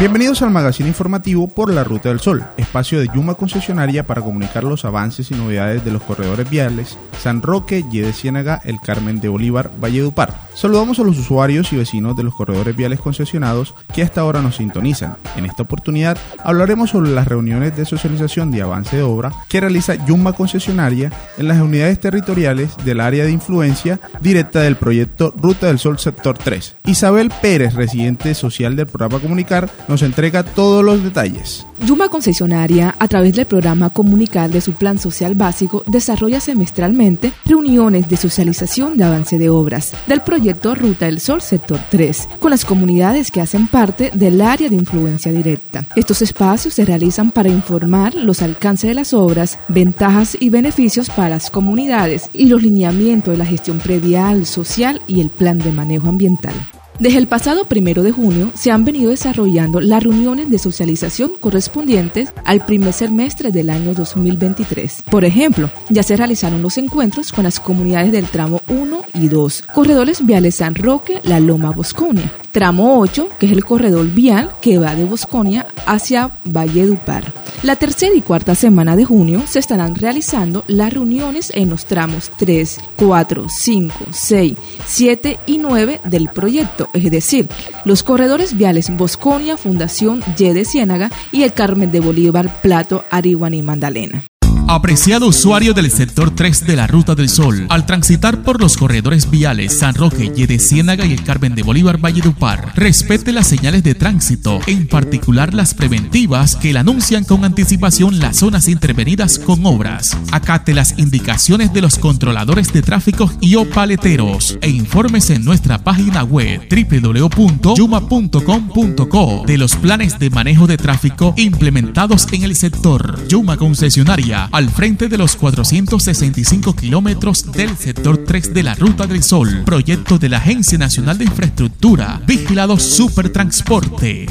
Bienvenidos al magazine informativo por la Ruta del Sol, espacio de Yuma concesionaria para comunicar los avances y novedades de los corredores viales San Roque, Ye de Ciénaga, El Carmen de Bolívar, Valledupar. Saludamos a los usuarios y vecinos de los corredores viales concesionados que hasta ahora nos sintonizan. En esta oportunidad hablaremos sobre las reuniones de socialización de avance de obra que realiza Yuma concesionaria en las unidades territoriales del área de influencia directa del proyecto Ruta del Sol Sector 3. Isabel Pérez, residente social del programa Comunicar, nos entrega todos los detalles. Yuma Concesionaria, a través del programa comunical de su Plan Social Básico, desarrolla semestralmente reuniones de socialización de avance de obras del proyecto Ruta del Sol Sector 3, con las comunidades que hacen parte del área de influencia directa. Estos espacios se realizan para informar los alcances de las obras, ventajas y beneficios para las comunidades y los lineamientos de la gestión predial, social y el plan de manejo ambiental. Desde el pasado primero de junio se han venido desarrollando las reuniones de socialización correspondientes al primer semestre del año 2023. Por ejemplo, ya se realizaron los encuentros con las comunidades del tramo 1 y 2, corredores viales San Roque, La Loma, Bosconia, tramo 8, que es el corredor vial que va de Bosconia hacia Valledupar. La tercera y cuarta semana de junio se estarán realizando las reuniones en los tramos 3, 4, 5, 6, 7 y 9 del proyecto, es decir, los corredores viales Bosconia, Fundación Y de Ciénaga y el Carmen de Bolívar, Plato, Arihuani y Mandalena. Apreciado usuario del sector 3 de la Ruta del Sol, al transitar por los corredores viales San Roque, Yede Ciénaga y el Carmen de Bolívar Valledupar, respete las señales de tránsito, en particular las preventivas que le anuncian con anticipación las zonas intervenidas con obras. Acate las indicaciones de los controladores de tráfico y o paleteros e informes en nuestra página web www.yuma.com.co de los planes de manejo de tráfico implementados en el sector. Yuma Concesionaria al frente de los 465 kilómetros del sector 3 de la Ruta del Sol, proyecto de la Agencia Nacional de Infraestructura, vigilado Supertransporte.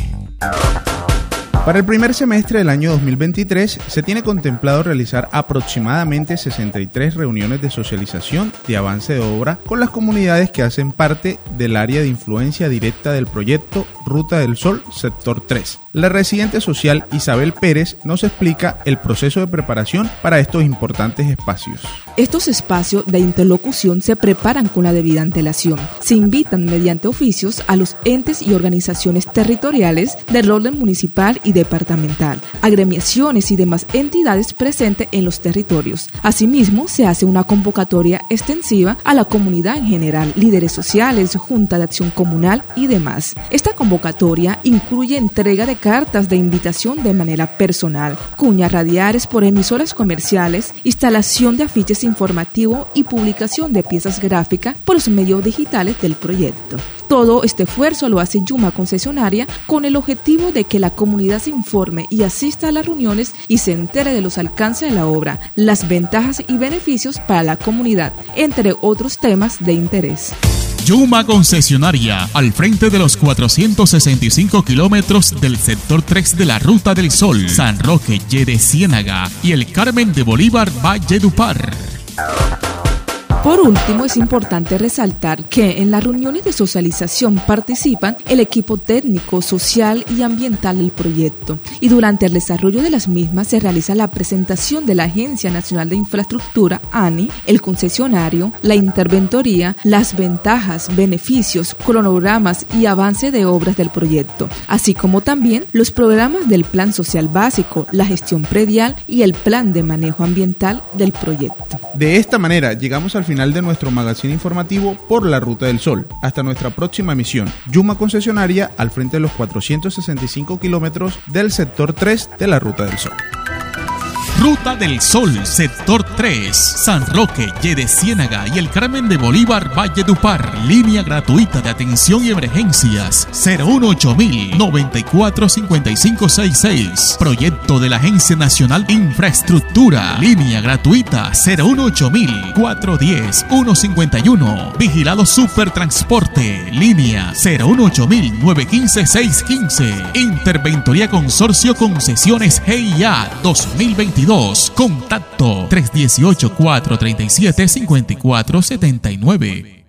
Para el primer semestre del año 2023 se tiene contemplado realizar aproximadamente 63 reuniones de socialización de avance de obra con las comunidades que hacen parte del área de influencia directa del proyecto Ruta del Sol Sector 3. La residente social Isabel Pérez nos explica el proceso de preparación para estos importantes espacios. Estos espacios de interlocución se preparan con la debida antelación. Se invitan mediante oficios a los entes y organizaciones territoriales del orden municipal y departamental, agremiaciones y demás entidades presentes en los territorios. Asimismo, se hace una convocatoria extensiva a la comunidad en general, líderes sociales, junta de acción comunal y demás. Esta convocatoria incluye entrega de cartas de invitación de manera personal, cuñas radiales por emisoras comerciales, instalación de afiches informativos y publicación de piezas gráficas por los medios digitales del proyecto. Todo este esfuerzo lo hace Yuma Concesionaria con el objetivo de que la comunidad se informe y asista a las reuniones y se entere de los alcances de la obra, las ventajas y beneficios para la comunidad, entre otros temas de interés. Yuma Concesionaria, al frente de los 465 kilómetros del sector 3 de la Ruta del Sol, San Roque, de Ciénaga y el Carmen de Bolívar, Valledupar. Por último, es importante resaltar que en las reuniones de socialización participan el equipo técnico, social y ambiental del proyecto y durante el desarrollo de las mismas se realiza la presentación de la Agencia Nacional de Infraestructura, ANI, el concesionario, la interventoría, las ventajas, beneficios, cronogramas y avance de obras del proyecto, así como también los programas del Plan Social Básico, la gestión predial y el Plan de Manejo Ambiental del proyecto. De esta manera llegamos al final final de nuestro magazine informativo por la Ruta del Sol. Hasta nuestra próxima emisión. Yuma Concesionaria al frente de los 465 kilómetros del sector 3 de la Ruta del Sol. Ruta del Sol, sector 3, San Roque, Yede Ciénaga y el Carmen de Bolívar, Valle Dupar. Línea gratuita de atención y emergencias 018 94 5566. Proyecto de la Agencia Nacional de Infraestructura. Línea gratuita 018 410 151. Vigilado Supertransporte. Línea 018 915 615. Interventoría Consorcio Concesiones GIA 2022. Contacto 318 437 5479.